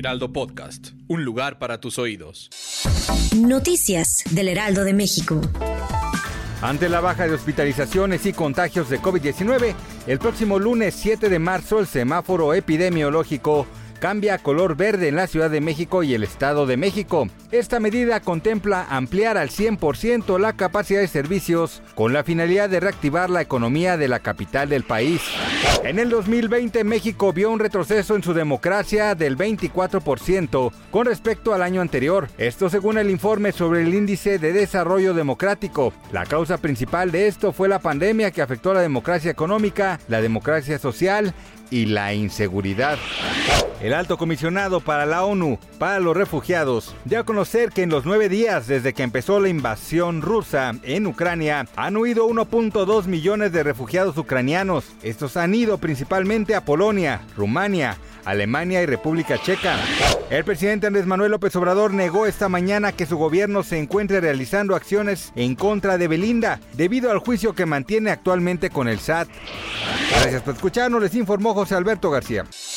Heraldo Podcast, un lugar para tus oídos. Noticias del Heraldo de México. Ante la baja de hospitalizaciones y contagios de COVID-19, el próximo lunes 7 de marzo el semáforo epidemiológico cambia a color verde en la Ciudad de México y el Estado de México. Esta medida contempla ampliar al 100% la capacidad de servicios con la finalidad de reactivar la economía de la capital del país. En el 2020 México vio un retroceso en su democracia del 24% con respecto al año anterior. Esto según el informe sobre el índice de desarrollo democrático. La causa principal de esto fue la pandemia que afectó la democracia económica, la democracia social y la inseguridad. El alto comisionado para la ONU para los refugiados dio a conocer que en los nueve días desde que empezó la invasión rusa en Ucrania han huido 1.2 millones de refugiados ucranianos. Estos han ido principalmente a Polonia, Rumania, Alemania y República Checa. El presidente Andrés Manuel López Obrador negó esta mañana que su gobierno se encuentre realizando acciones en contra de Belinda debido al juicio que mantiene actualmente con el SAT. Gracias por escucharnos, les informó José Alberto García.